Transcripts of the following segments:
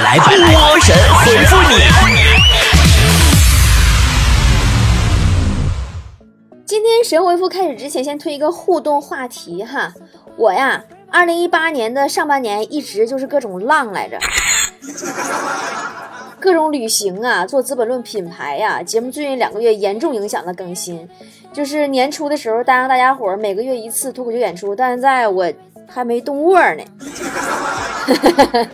来吧，波神回复你。今天神回复开始之前，先推一个互动话题哈。我呀，二零一八年的上半年一直就是各种浪来着，各种旅行啊，做《资本论》品牌呀。节目最近两个月严重影响了更新，就是年初的时候答应大家伙儿每个月一次脱口秀演出，但现在我还没动窝呢。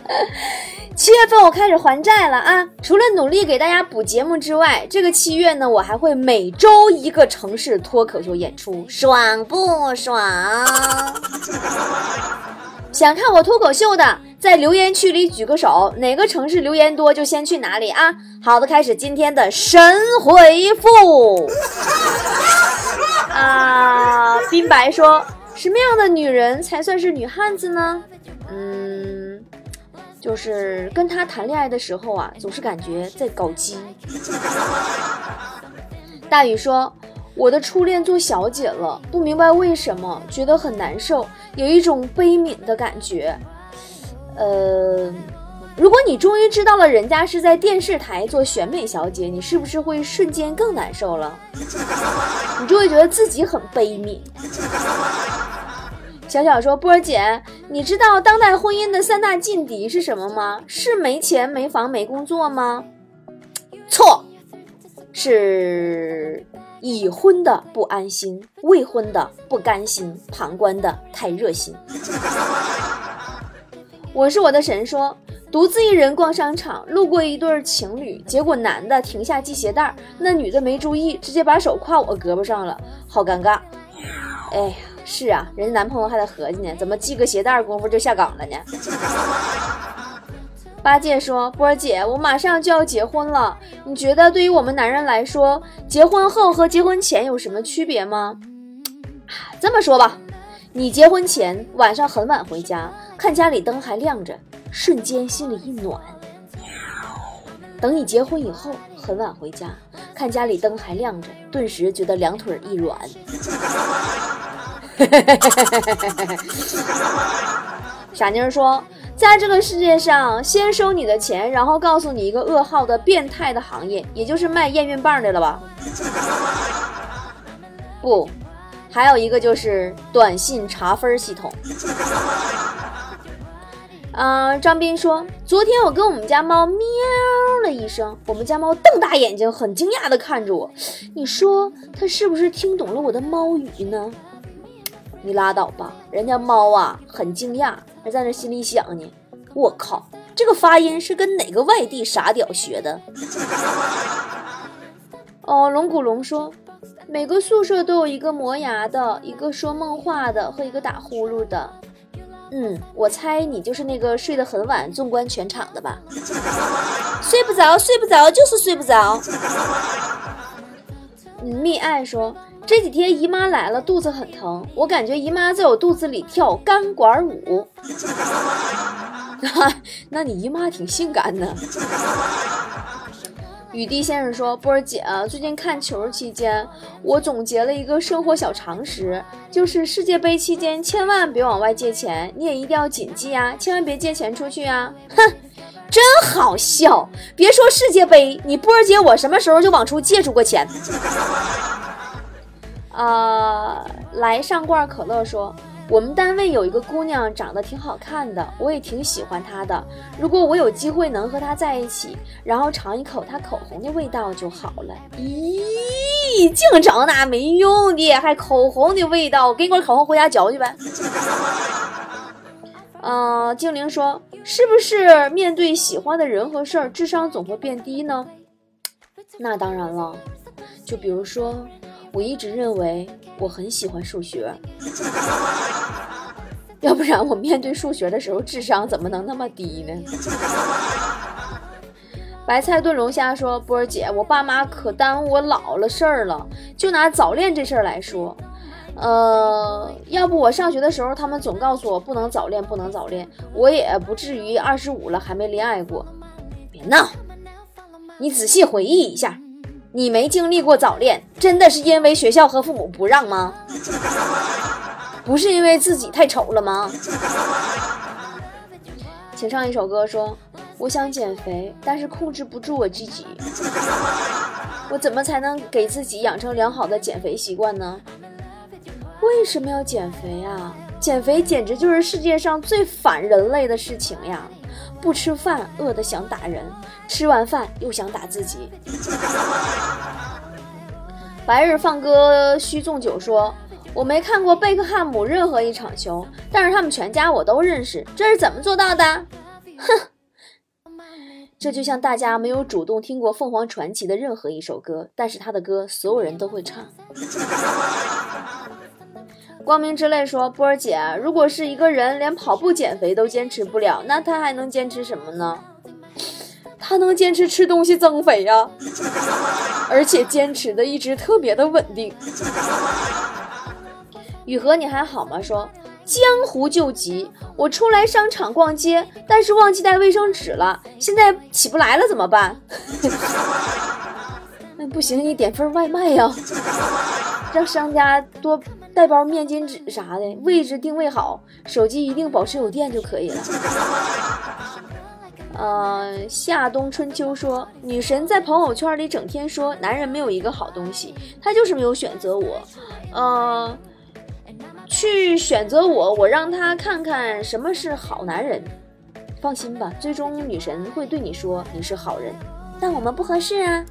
七月份我开始还债了啊！除了努力给大家补节目之外，这个七月呢，我还会每周一个城市脱口秀演出，爽不爽？想看我脱口秀的，在留言区里举个手，哪个城市留言多就先去哪里啊！好的，开始今天的神回复。啊，冰白说，什么样的女人才算是女汉子呢？嗯。就是跟他谈恋爱的时候啊，总是感觉在搞基。大宇说：“我的初恋做小姐了，不明白为什么，觉得很难受，有一种悲悯的感觉。呃，如果你终于知道了人家是在电视台做选美小姐，你是不是会瞬间更难受了？你就会觉得自己很悲悯。”小小说：“波儿姐，你知道当代婚姻的三大劲敌是什么吗？是没钱、没房、没工作吗？错，是已婚的不安心，未婚的不甘心，旁观的太热心。我是我的神说，独自一人逛商场，路过一对情侣，结果男的停下系鞋带，那女的没注意，直接把手挎我胳膊上了，好尴尬。哎呀。”是啊，人家男朋友还得合计呢，怎么系个鞋带功夫就下岗了呢？八戒说：“波儿姐，我马上就要结婚了，你觉得对于我们男人来说，结婚后和结婚前有什么区别吗？”这么说吧，你结婚前晚上很晚回家，看家里灯还亮着，瞬间心里一暖；等你结婚以后，很晚回家，看家里灯还亮着，顿时觉得两腿一软。傻妮儿说，在这个世界上，先收你的钱，然后告诉你一个噩耗的变态的行业，也就是卖验孕棒的了吧？不，还有一个就是短信查分系统。嗯，张斌说，昨天我跟我们家猫喵了一声，我们家猫瞪大眼睛，很惊讶的看着我。你说它是不是听懂了我的猫语呢？你拉倒吧，人家猫啊很惊讶，还在那心里想呢。我靠，这个发音是跟哪个外地傻屌学的？哦，龙骨龙说，每个宿舍都有一个磨牙的，一个说梦话的和一个打呼噜的。嗯，我猜你就是那个睡得很晚，纵观全场的吧？睡不着，睡不着，就是睡不着。蜜爱说。这几天姨妈来了，肚子很疼，我感觉姨妈在我肚子里跳钢管舞。那你姨妈挺性感的。雨滴先生说：“波儿姐，最近看球期间，我总结了一个生活小常识，就是世界杯期间千万别往外借钱，你也一定要谨记啊，千万别借钱出去啊！”哼，真好笑。别说世界杯，你波儿姐我什么时候就往出借出过钱？啊，来上罐可乐说，我们单位有一个姑娘长得挺好看的，我也挺喜欢她的。如果我有机会能和她在一起，然后尝一口她口红的味道就好了。咦，净整那没用的，还口红的味道，给你罐口红回家嚼去呗。嗯，精灵说，是不是面对喜欢的人和事儿，智商总会变低呢？那当然了，就比如说。我一直认为我很喜欢数学，要不然我面对数学的时候智商怎么能那么低呢？白菜炖龙虾说：“波儿姐，我爸妈可耽误我老了事儿了。就拿早恋这事儿来说，呃，要不我上学的时候，他们总告诉我不能早恋，不能早恋，我也不至于二十五了还没恋爱过。别闹，你仔细回忆一下。”你没经历过早恋，真的是因为学校和父母不让吗？不是因为自己太丑了吗？请唱一首歌，说我想减肥，但是控制不住我自己。我怎么才能给自己养成良好的减肥习惯呢？为什么要减肥啊？减肥简直就是世界上最反人类的事情呀！不吃饭饿得想打人，吃完饭又想打自己。白日放歌须纵酒说。我没看过贝克汉姆任何一场球，但是他们全家我都认识，这是怎么做到的？哼，这就像大家没有主动听过凤凰传奇的任何一首歌，但是他的歌所有人都会唱。光明之泪说：“波儿姐，如果是一个人连跑步减肥都坚持不了，那他还能坚持什么呢？他能坚持吃东西增肥呀，而且坚持的一直特别的稳定。”雨禾，你还好吗？说江湖救急，我出来商场逛街，但是忘记带卫生纸了，现在起不来了，怎么办？那不行，你点份外卖呀，让商家多带包面巾纸啥的，位置定位好，手机一定保持有电就可以了。呃，夏冬春秋说，女神在朋友圈里整天说男人没有一个好东西，她就是没有选择我。呃。去选择我，我让他看看什么是好男人。放心吧，最终女神会对你说你是好人，但我们不合适啊。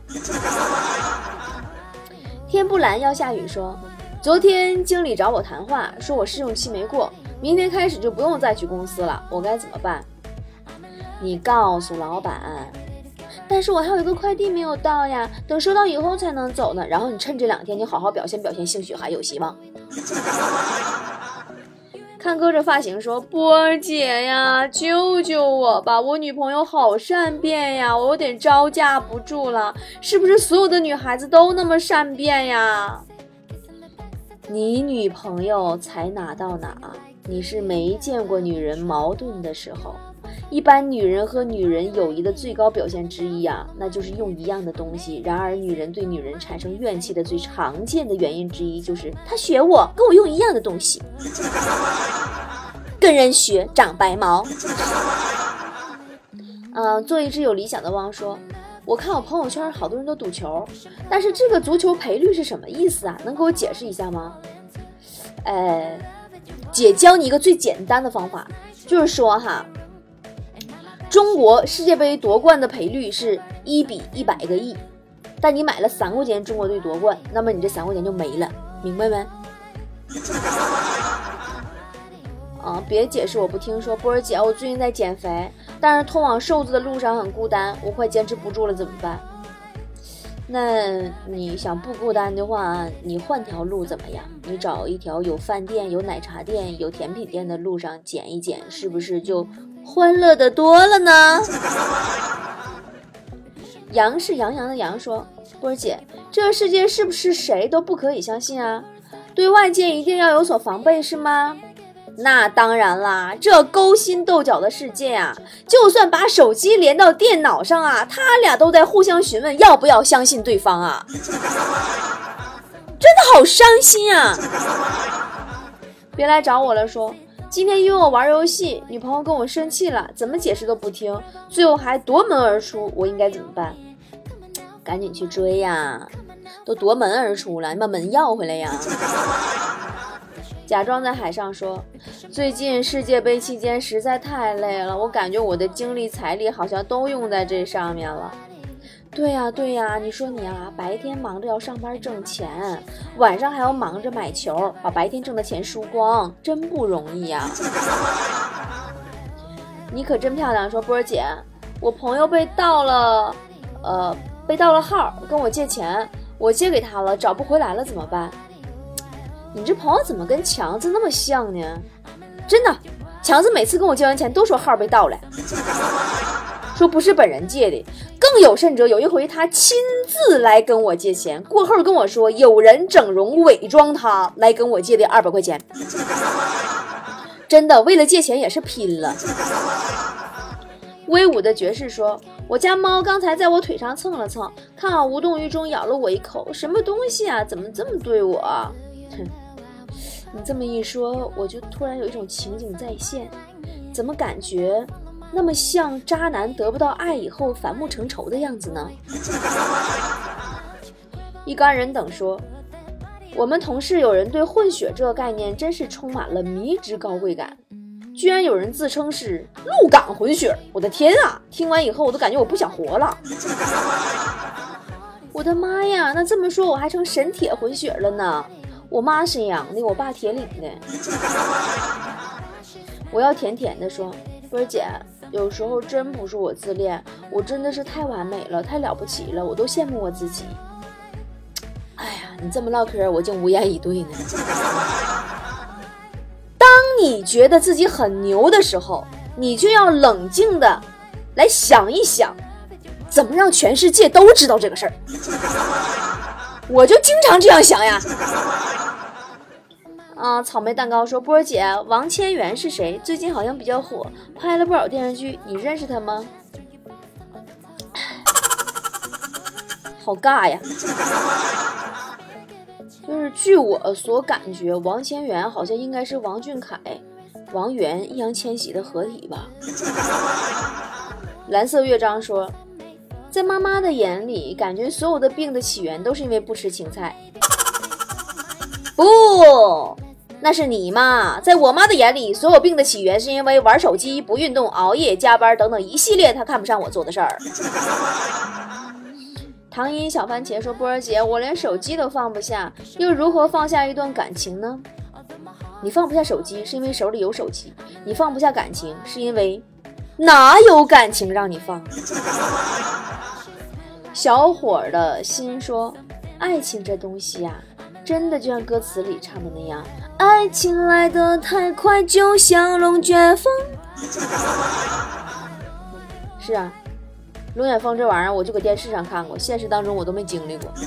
天不蓝要下雨说，昨天经理找我谈话，说我试用期没过，明天开始就不用再去公司了，我该怎么办？你告诉老板。但是我还有一个快递没有到呀，等收到以后才能走呢。然后你趁这两天，你好好表现表现，兴许还有希望。看哥这发型，说波儿姐呀，救救我吧！我女朋友好善变呀，我有点招架不住了。是不是所有的女孩子都那么善变呀？你女朋友才哪到哪，你是没见过女人矛盾的时候。一般女人和女人友谊的最高表现之一啊，那就是用一样的东西。然而，女人对女人产生怨气的最常见的原因之一，就是她学我，跟我用一样的东西。跟人学长白毛。嗯，做一只有理想的汪说，我看我朋友圈好多人都赌球，但是这个足球赔率是什么意思啊？能给我解释一下吗？呃，姐教你一个最简单的方法，就是说哈。中国世界杯夺冠的赔率是一比一百个亿，但你买了三块钱中国队夺冠，那么你这三块钱就没了，明白没？啊，别解释，我不听说。波儿姐，我最近在减肥，但是通往瘦子的路上很孤单，我快坚持不住了，怎么办？那你想不孤单的话，你换条路怎么样？你找一条有饭店、有奶茶店、有甜品店的路上减一减，是不是就？欢乐的多了呢。羊是洋洋的羊说：“波儿姐，这个世界是不是谁都不可以相信啊？对外界一定要有所防备是吗？那当然啦，这勾心斗角的世界啊，就算把手机连到电脑上啊，他俩都在互相询问要不要相信对方啊，真的好伤心啊！别来找我了，说。”今天约我玩游戏，女朋友跟我生气了，怎么解释都不听，最后还夺门而出，我应该怎么办？赶紧去追呀！都夺门而出了，你把门要回来呀！假装在海上说，最近世界杯期间实在太累了，我感觉我的精力财力好像都用在这上面了。对呀对呀，你说你啊，白天忙着要上班挣钱，晚上还要忙着买球，把白天挣的钱输光，真不容易呀。你可真漂亮，说波儿姐，我朋友被盗了，呃，被盗了号，跟我借钱，我借给他了，找不回来了，怎么办？你这朋友怎么跟强子那么像呢？真的，强子每次跟我借完钱都说号被盗了，说不是本人借的。更有甚者，有一回他亲自来跟我借钱，过后跟我说有人整容伪装他来跟我借的二百块钱。真的，为了借钱也是拼了。威武的爵士说：“我家猫刚才在我腿上蹭了蹭，看好无动于衷，咬了我一口。什么东西啊？怎么这么对我？”哼，你这么一说，我就突然有一种情景再现，怎么感觉那么像渣男得不到爱以后反目成仇的样子呢？一干人等说，我们同事有人对混血这个概念真是充满了迷之高贵感，居然有人自称是鹿港混血，我的天啊！听完以后我都感觉我不想活了。我的妈呀，那这么说我还成沈铁混血了呢？我妈沈阳的，我爸铁岭的。我要甜甜的说，波儿姐，有时候真不是我自恋，我真的是太完美了，太了不起了，我都羡慕我自己。哎呀，你这么唠嗑，我竟无言以对呢。当你觉得自己很牛的时候，你就要冷静的来想一想，怎么让全世界都知道这个事儿。我就经常这样想呀。啊，草莓蛋糕说：“波儿姐，王千源是谁？最近好像比较火，拍了不少电视剧，你认识他吗？”好尬呀！就是据我所感觉，王千源好像应该是王俊凯、王源、易烊千玺的合体吧。蓝色乐章说：“在妈妈的眼里，感觉所有的病的起源都是因为不吃青菜。”不。那是你妈，在我妈的眼里，所有病的起源是因为玩手机、不运动、熬夜、加班等等一系列她看不上我做的事儿。唐音小番茄说：“波儿姐，我连手机都放不下，又如何放下一段感情呢？你放不下手机是因为手里有手机，你放不下感情是因为哪有感情让你放？” 小伙的心说：“爱情这东西呀。”真的就像歌词里唱的那样，爱情来得太快，就像龙卷风。是啊，龙卷风这玩意儿，我就搁电视上看过，现实当中我都没经历过。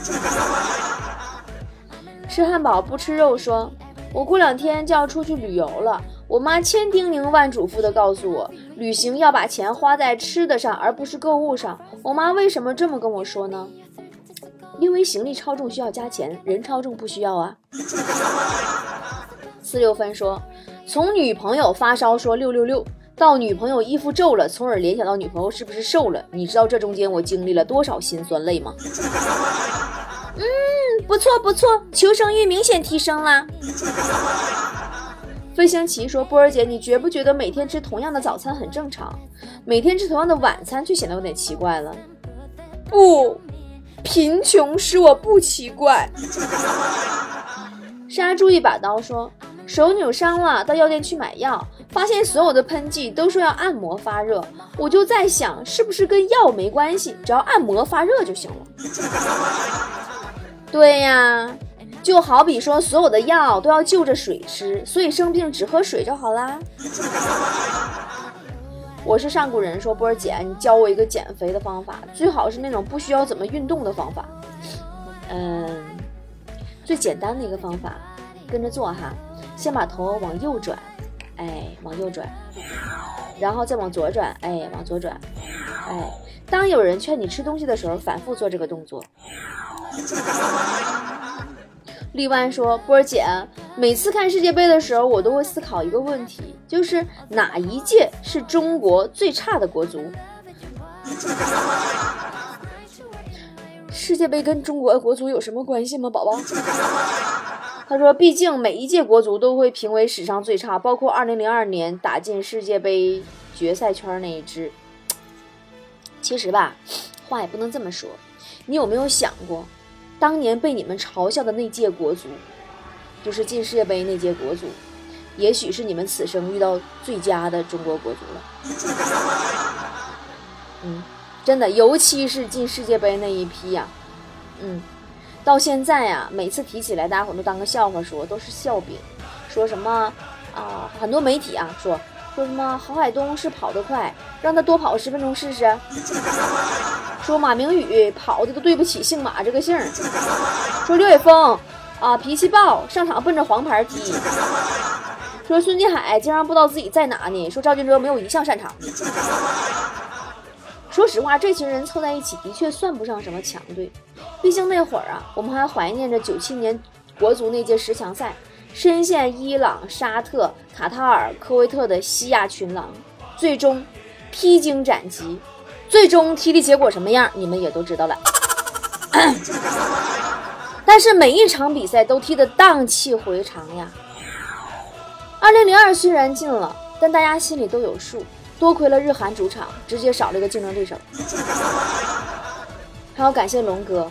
吃汉堡不吃肉，说我过两天就要出去旅游了，我妈千叮咛万嘱咐的告诉我，旅行要把钱花在吃的上，而不是购物上。我妈为什么这么跟我说呢？因为行李超重需要加钱，人超重不需要啊。四六分说，从女朋友发烧说六六六，到女朋友衣服皱了，从而联想到女朋友是不是瘦了？你知道这中间我经历了多少辛酸泪吗？嗯，不错不错，求生欲明显提升啦。飞行棋说，波儿姐，你觉不觉得每天吃同样的早餐很正常，每天吃同样的晚餐却显得有点奇怪了？不。贫穷使我不奇怪。杀猪一把刀说手扭伤了，到药店去买药，发现所有的喷剂都说要按摩发热，我就在想是不是跟药没关系，只要按摩发热就行了。对呀，就好比说所有的药都要就着水吃，所以生病只喝水就好啦。我是上古人，说波儿姐，你教我一个减肥的方法，最好是那种不需要怎么运动的方法。嗯，最简单的一个方法，跟着做哈，先把头往右转，哎，往右转，然后再往左转，哎，往左转，哎，当有人劝你吃东西的时候，反复做这个动作。荔湾说：“波儿姐，每次看世界杯的时候，我都会思考一个问题，就是哪一届是中国最差的国足？世界杯跟中国国足有什么关系吗，宝宝？”他说：“毕竟每一届国足都会评为史上最差，包括2002年打进世界杯决赛圈那一支。其实吧，话也不能这么说，你有没有想过？”当年被你们嘲笑的那届国足，就是进世界杯那届国足，也许是你们此生遇到最佳的中国国足了。嗯，真的，尤其是进世界杯那一批呀，嗯，到现在呀，每次提起来，大家伙都当个笑话说，都是笑柄，说什么啊？很多媒体啊说。说什么郝海东是跑得快，让他多跑十分钟试试。说马明宇跑的都对不起姓马这个姓。说刘伟峰啊脾气暴，上场奔着黄牌踢。说孙继海竟然不知道自己在哪呢。说赵俊哲没有一项擅长。说实话，这群人凑在一起的确算不上什么强队，毕竟那会儿啊，我们还怀念着九七年国足那届十强赛。深陷伊朗、沙特、卡塔尔、科威特的西亚群狼，最终披荆斩棘，最终踢的结果什么样，你们也都知道了。但是每一场比赛都踢得荡气回肠呀。二零零二虽然进了，但大家心里都有数，多亏了日韩主场直接少了一个竞争对手。还要感谢龙哥，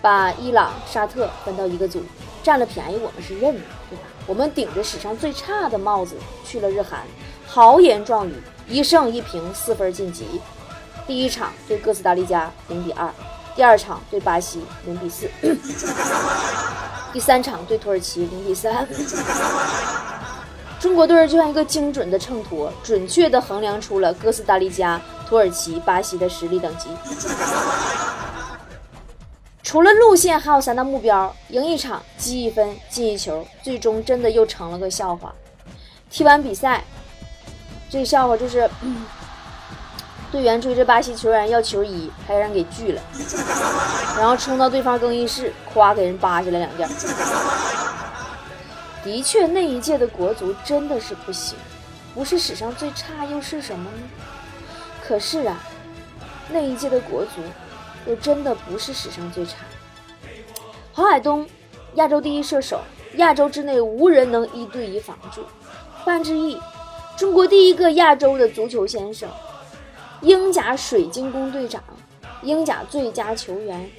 把伊朗、沙特分到一个组，占了便宜我们是认的，对吧？我们顶着史上最差的帽子去了日韩，豪言壮语，一胜一平四分晋级。第一场对哥斯达黎加零比二，第二场对巴西零比四，第三场对土耳其零比三。中国队就像一个精准的秤砣，准确地衡量出了哥斯达黎加、土耳其、巴西的实力等级。除了路线，还有三大目标：赢一场、积一分、进一球。最终真的又成了个笑话。踢完比赛，这笑话就是，队员追着巴西球员要球衣，还让人给拒了，然后冲到对方更衣室，夸给人扒下来两件。的确，那一届的国足真的是不行，不是史上最差又是什么呢？可是啊，那一届的国足又真的不是史上最差。郝海东，亚洲第一射手，亚洲之内无人能一对一防住。范志毅，中国第一个亚洲的足球先生，英甲水晶宫队长，英甲最佳球员。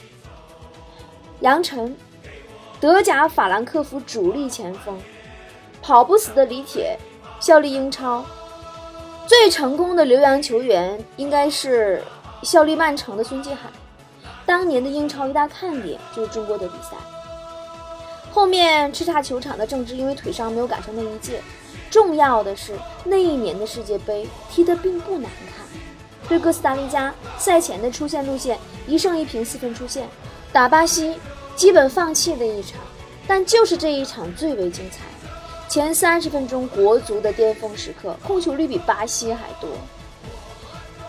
杨晨。德甲法兰克福主力前锋，跑不死的李铁，效力英超。最成功的留洋球员应该是效力曼城的孙继海。当年的英超一大看点就是中国的比赛。后面叱咤球场的郑智因为腿伤没有赶上那一届。重要的是那一年的世界杯踢得并不难看。对哥斯达黎加赛前的出线路线一胜一平四分出线，打巴西。基本放弃的一场，但就是这一场最为精彩。前三十分钟，国足的巅峰时刻，控球率比巴西还多。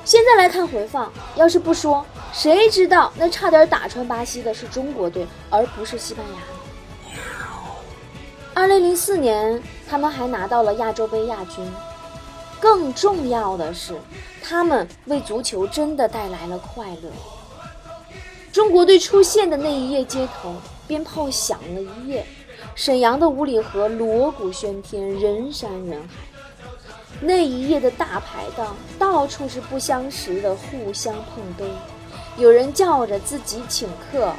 现在来看回放，要是不说，谁知道那差点打穿巴西的是中国队，而不是西班牙。二零零四年，他们还拿到了亚洲杯亚军。更重要的是，他们为足球真的带来了快乐。中国队出现的那一夜，街头鞭炮响了一夜，沈阳的五里河锣鼓喧天，人山人海。那一夜的大排档，到处是不相识的互相碰杯，有人叫着自己请客，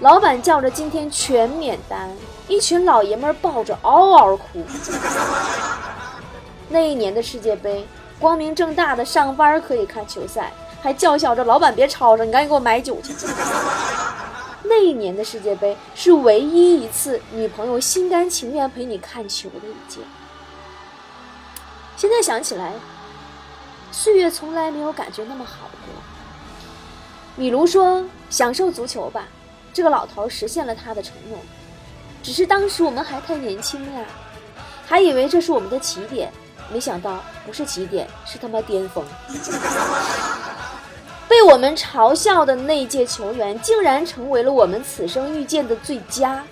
老板叫着今天全免单，一群老爷们抱着嗷嗷哭。那一年的世界杯，光明正大的上班可以看球赛。还叫嚣着：“老板别吵吵，你赶紧给我买酒去。”那一年的世界杯是唯一一次女朋友心甘情愿陪你看球的一届。现在想起来，岁月从来没有感觉那么好过。米卢说：“享受足球吧。”这个老头实现了他的承诺，只是当时我们还太年轻呀，还以为这是我们的起点，没想到不是起点，是他妈巅峰。被我们嘲笑的那届球员，竟然成为了我们此生遇见的最佳，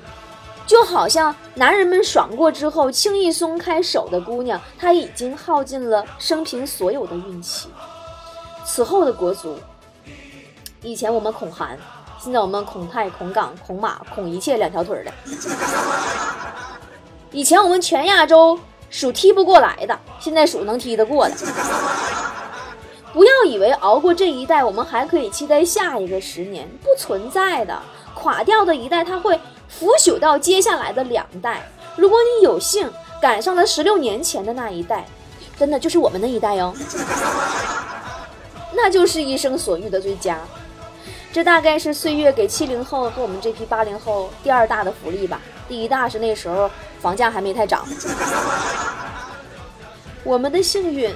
就好像男人们爽过之后，轻易松开手的姑娘，她已经耗尽了生平所有的运气。此后的国足，以前我们恐韩，现在我们恐泰、恐港、恐马、恐一切两条腿的。以前我们全亚洲数踢不过来的，现在数能踢得过的。不要以为熬过这一代，我们还可以期待下一个十年，不存在的。垮掉的一代，它会腐朽到接下来的两代。如果你有幸赶上了十六年前的那一代，真的就是我们那一代哦，那就是一生所遇的最佳。这大概是岁月给七零后和我们这批八零后第二大的福利吧。第一大是那时候房价还没太涨。我们的幸运。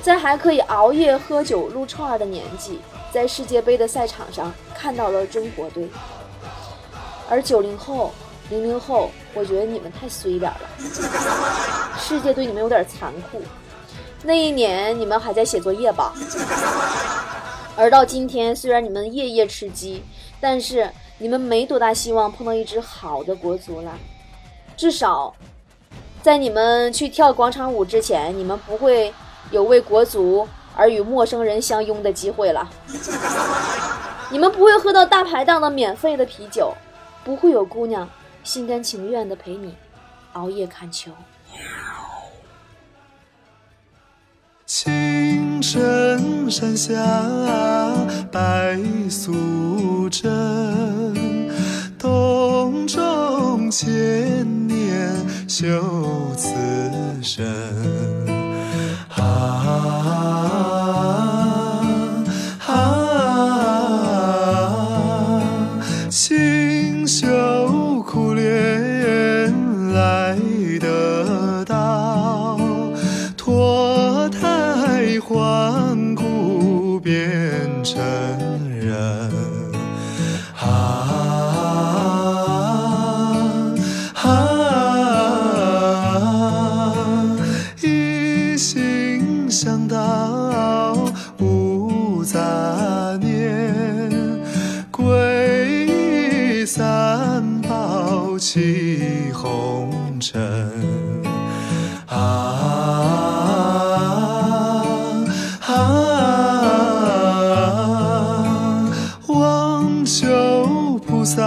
在还可以熬夜喝酒撸串的年纪，在世界杯的赛场上看到了中国队。而九零后、零零后，我觉得你们太衰点了，世界对你们有点残酷。那一年你们还在写作业吧？而到今天，虽然你们夜夜吃鸡，但是你们没多大希望碰到一支好的国足了。至少，在你们去跳广场舞之前，你们不会。有为国足而与陌生人相拥的机会了。你们不会喝到大排档的免费的啤酒，不会有姑娘心甘情愿的陪你熬夜看球。青城山下白素贞，洞中千年修此身。宝弃红尘。啊啊！望求菩萨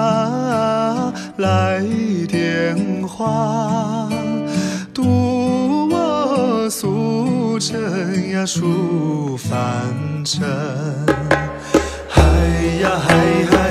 来点化，渡我俗尘呀出凡尘。嗨呀嗨嗨